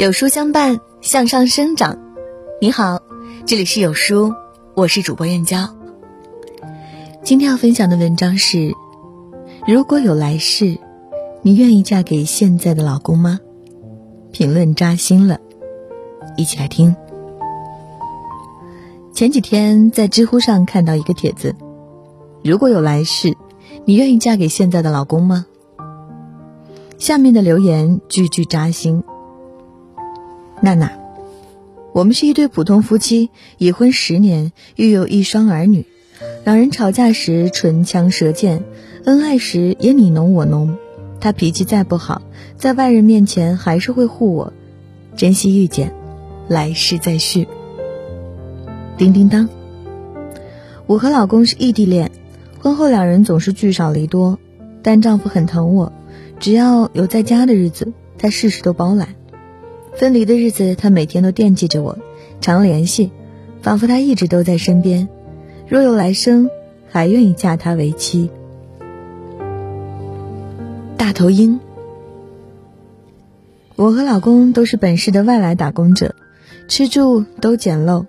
有书相伴，向上生长。你好，这里是有书，我是主播燕娇。今天要分享的文章是：如果有来世，你愿意嫁给现在的老公吗？评论扎心了，一起来听。前几天在知乎上看到一个帖子：如果有来世，你愿意嫁给现在的老公吗？下面的留言句句扎心。娜娜，我们是一对普通夫妻，已婚十年，育有一双儿女。两人吵架时唇枪舌剑，恩爱时也你侬我侬。他脾气再不好，在外人面前还是会护我。珍惜遇见，来世再续。叮叮当，我和老公是异地恋，婚后两人总是聚少离多，但丈夫很疼我，只要有在家的日子，他事事都包揽。分离的日子，他每天都惦记着我，常联系，仿佛他一直都在身边。若有来生，还愿意嫁他为妻。大头鹰，我和老公都是本市的外来打工者，吃住都简陋，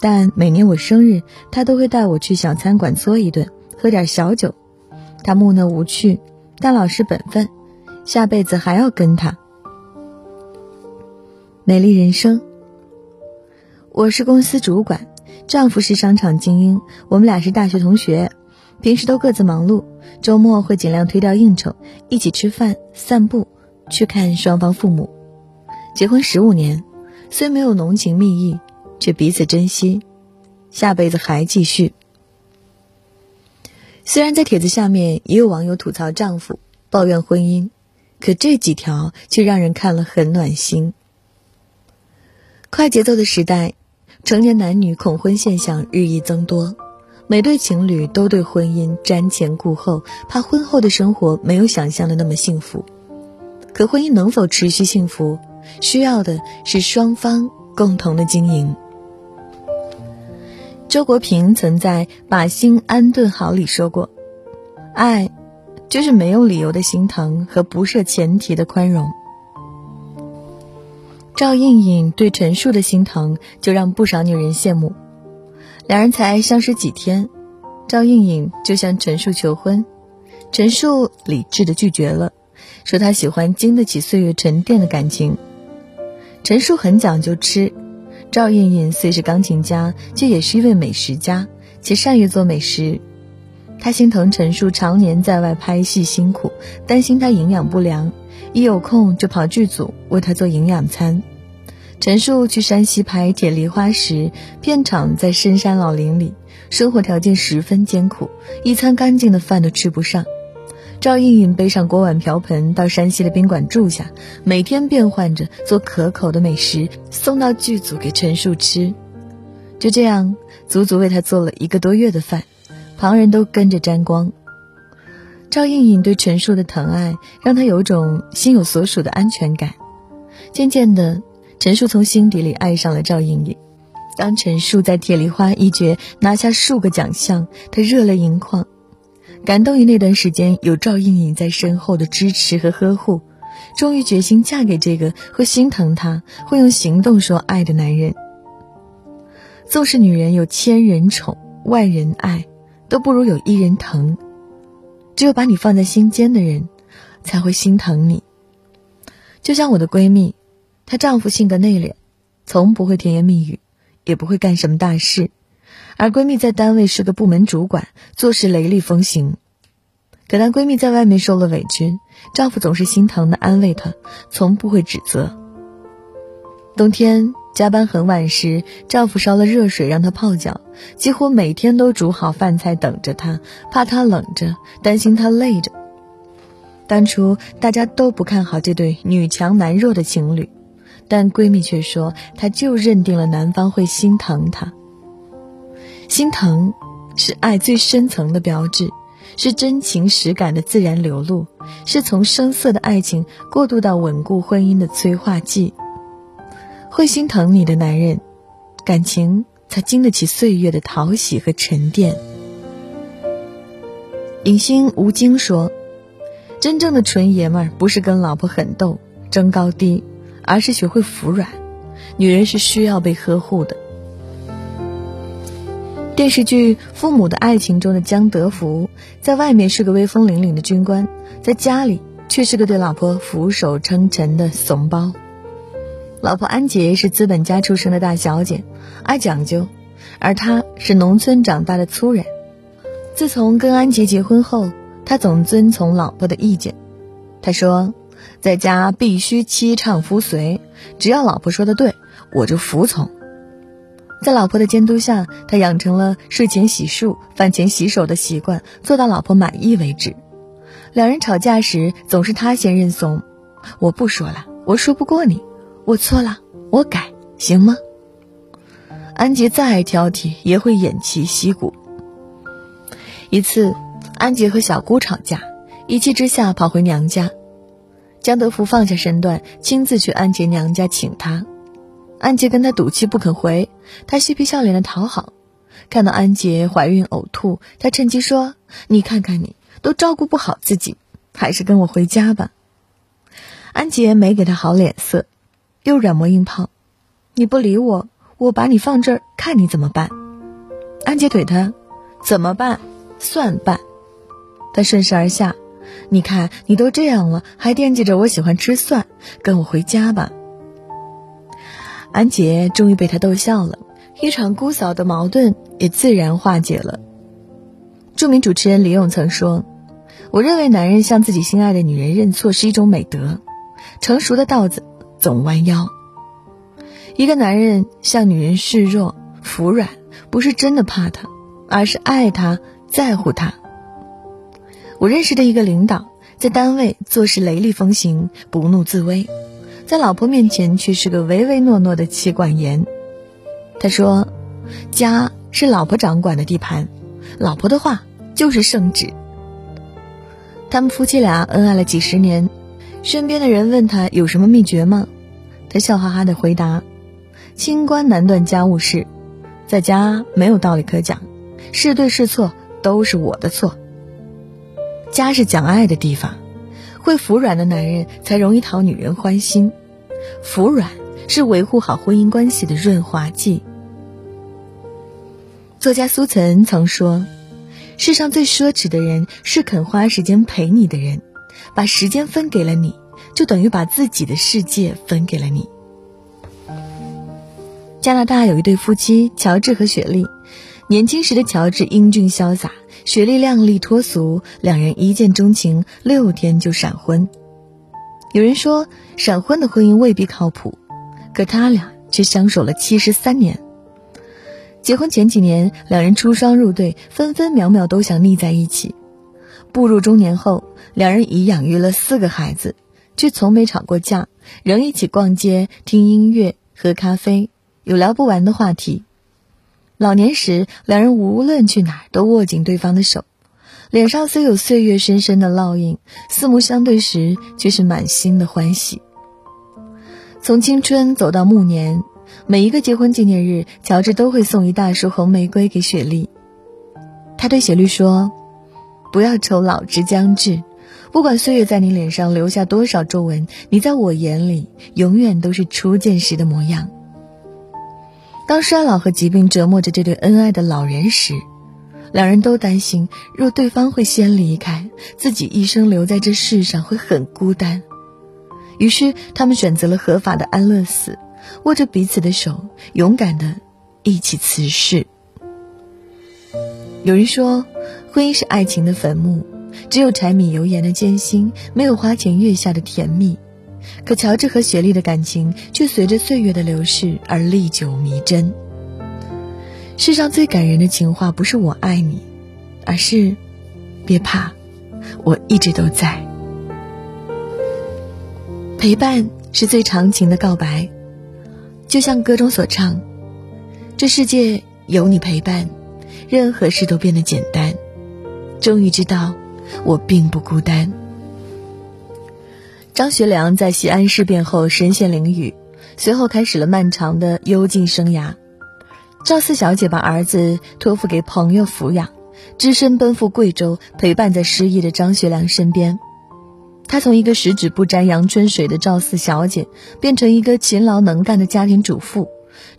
但每年我生日，他都会带我去小餐馆搓一顿，喝点小酒。他木讷无趣，但老实本分，下辈子还要跟他。美丽人生。我是公司主管，丈夫是商场精英，我们俩是大学同学，平时都各自忙碌，周末会尽量推掉应酬，一起吃饭、散步，去看双方父母。结婚十五年，虽没有浓情蜜意，却彼此珍惜，下辈子还继续。虽然在帖子下面也有网友吐槽丈夫、抱怨婚姻，可这几条却让人看了很暖心。快节奏的时代，成年男女恐婚现象日益增多，每对情侣都对婚姻瞻前顾后，怕婚后的生活没有想象的那么幸福。可婚姻能否持续幸福，需要的是双方共同的经营。周国平曾在《把心安顿好》里说过：“爱，就是没有理由的心疼和不设前提的宽容。”赵映颖对陈数的心疼，就让不少女人羡慕。两人才相识几天，赵映颖就向陈数求婚，陈数理智的拒绝了，说他喜欢经得起岁月沉淀的感情。陈数很讲究吃，赵映颖虽是钢琴家，却也是一位美食家，且善于做美食。他心疼陈数常年在外拍戏辛苦，担心他营养不良，一有空就跑剧组为他做营养餐。陈数去山西拍《铁梨花》时，片场在深山老林里，生活条件十分艰苦，一餐干净的饭都吃不上。赵映颖背上锅碗瓢盆到山西的宾馆住下，每天变换着做可口的美食送到剧组给陈数吃。就这样，足足为他做了一个多月的饭，旁人都跟着沾光。赵映颖对陈数的疼爱，让他有种心有所属的安全感。渐渐的。陈数从心底里爱上了赵莹莹。当陈数在《铁梨花》一角拿下数个奖项，他热泪盈眶，感动于那段时间有赵莹莹在身后的支持和呵护，终于决心嫁给这个会心疼她、会用行动说爱的男人。纵使女人有千人宠、万人爱，都不如有一人疼。只有把你放在心间的人，才会心疼你。就像我的闺蜜。她丈夫性格内敛，从不会甜言蜜语，也不会干什么大事。而闺蜜在单位是个部门主管，做事雷厉风行。可当闺蜜在外面受了委屈，丈夫总是心疼的安慰她，从不会指责。冬天加班很晚时，丈夫烧了热水让她泡脚，几乎每天都煮好饭菜等着她，怕她冷着，担心她累着。当初大家都不看好这对女强男弱的情侣。但闺蜜却说，她就认定了男方会心疼她。心疼是爱最深层的标志，是真情实感的自然流露，是从生涩的爱情过渡到稳固婚姻的催化剂。会心疼你的男人，感情才经得起岁月的淘洗和沉淀。影星吴京说：“真正的纯爷们儿不是跟老婆狠斗争高低。”而是学会服软。女人是需要被呵护的。电视剧《父母的爱情》中的江德福，在外面是个威风凛凛的军官，在家里却是个对老婆俯首称臣的怂包。老婆安杰是资本家出身的大小姐，爱讲究，而他是农村长大的粗人。自从跟安杰结婚后，他总遵从老婆的意见。他说，在家必须妻唱夫随，只要老婆说的对，我就服从。在老婆的监督下，他养成了睡前洗漱、饭前洗手的习惯，做到老婆满意为止。两人吵架时，总是他先认怂：“我不说了，我说不过你，我错了，我改，行吗？”安杰再挑剔，也会偃旗息鼓。一次，安杰和小姑吵架，一气之下跑回娘家，江德福放下身段，亲自去安杰娘家请她。安杰跟他赌气不肯回，他嬉皮笑脸的讨好。看到安杰怀孕呕吐，他趁机说：“你看看你，都照顾不好自己，还是跟我回家吧。”安杰没给他好脸色，又软磨硬泡：“你不理我，我把你放这儿，看你怎么办。”安杰怼他：“怎么办？算办。”他顺势而下：“你看你都这样了，还惦记着我喜欢吃蒜，跟我回家吧。”安杰终于被他逗笑了，一场姑嫂的矛盾也自然化解了。著名主持人李咏曾说：“我认为男人向自己心爱的女人认错是一种美德，成熟的稻子总弯腰。一个男人向女人示弱、服软，不是真的怕她，而是爱她、在乎她。”我认识的一个领导，在单位做事雷厉风行，不怒自威。在老婆面前却是个唯唯诺诺的妻管严。他说：“家是老婆掌管的地盘，老婆的话就是圣旨。”他们夫妻俩恩爱了几十年，身边的人问他有什么秘诀吗？他笑哈哈的回答：“清官难断家务事，在家没有道理可讲，是对是错都是我的错。家是讲爱的地方，会服软的男人才容易讨女人欢心。”服软是维护好婚姻关系的润滑剂。作家苏岑曾说：“世上最奢侈的人是肯花时间陪你的人，把时间分给了你，就等于把自己的世界分给了你。”加拿大有一对夫妻，乔治和雪莉。年轻时的乔治英俊潇洒，雪莉靓丽脱俗，两人一见钟情，六天就闪婚。有人说闪婚的婚姻未必靠谱，可他俩却相守了七十三年。结婚前几年，两人出双入对，分分秒秒都想腻在一起。步入中年后，两人已养育了四个孩子，却从没吵过架，仍一起逛街、听音乐、喝咖啡，有聊不完的话题。老年时，两人无论去哪儿都握紧对方的手。脸上虽有岁月深深的烙印，四目相对时却是满心的欢喜。从青春走到暮年，每一个结婚纪念日，乔治都会送一大束红玫瑰给雪莉。他对雪莉说：“不要愁老之将至，不管岁月在你脸上留下多少皱纹，你在我眼里永远都是初见时的模样。”当衰老和疾病折磨着这对恩爱的老人时，两人都担心，若对方会先离开，自己一生留在这世上会很孤单。于是，他们选择了合法的安乐死，握着彼此的手，勇敢的一起辞世。有人说，婚姻是爱情的坟墓，只有柴米油盐的艰辛，没有花前月下的甜蜜。可乔治和雪莉的感情却随着岁月的流逝而历久弥真。世上最感人的情话，不是我爱你，而是别怕，我一直都在。陪伴是最长情的告白，就像歌中所唱：“这世界有你陪伴，任何事都变得简单。终于知道，我并不孤单。”张学良在西安事变后身陷囹圄，随后开始了漫长的幽禁生涯。赵四小姐把儿子托付给朋友抚养，只身奔赴贵州，陪伴在失意的张学良身边。她从一个十指不沾阳春水的赵四小姐，变成一个勤劳能干的家庭主妇，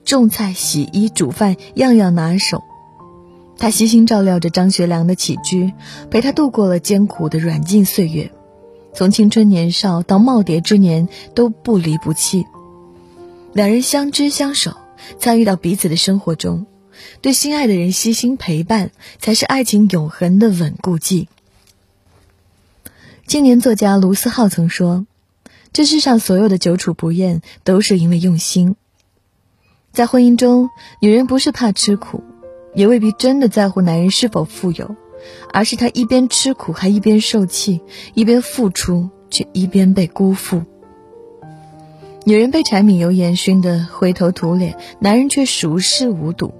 种菜、洗衣、煮饭样样拿手。他悉心照料着张学良的起居，陪他度过了艰苦的软禁岁月，从青春年少到耄耋之年都不离不弃。两人相知相守，参与到彼此的生活中，对心爱的人悉心陪伴，才是爱情永恒的稳固剂。青年作家卢思浩曾说：“这世上所有的久处不厌，都是因为用心。”在婚姻中，女人不是怕吃苦，也未必真的在乎男人是否富有，而是她一边吃苦还一边受气，一边付出却一边被辜负。女人被柴米油盐熏得灰头土脸，男人却熟视无睹；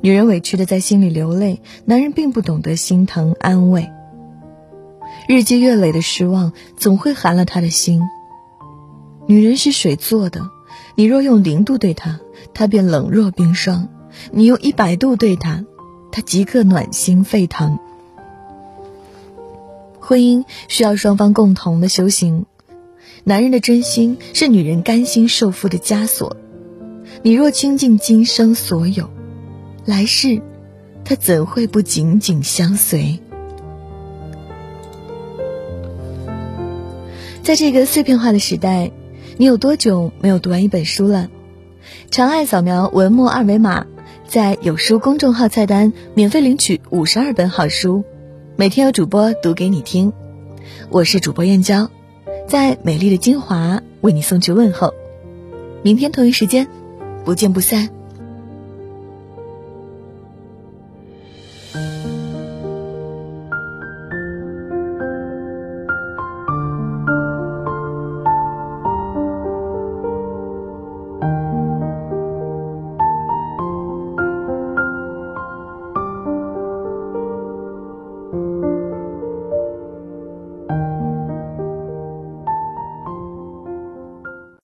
女人委屈的在心里流泪，男人并不懂得心疼安慰。日积月累的失望总会寒了他的心。女人是水做的，你若用零度对她，她便冷若冰霜；你用一百度对她，她即刻暖心沸腾。婚姻需要双方共同的修行，男人的真心是女人甘心受负的枷锁。你若倾尽今生所有，来世，他怎会不紧紧相随？在这个碎片化的时代，你有多久没有读完一本书了？长按扫描文末二维码，在有书公众号菜单免费领取五十二本好书，每天有主播读给你听。我是主播燕娇，在美丽的金华为你送去问候。明天同一时间，不见不散。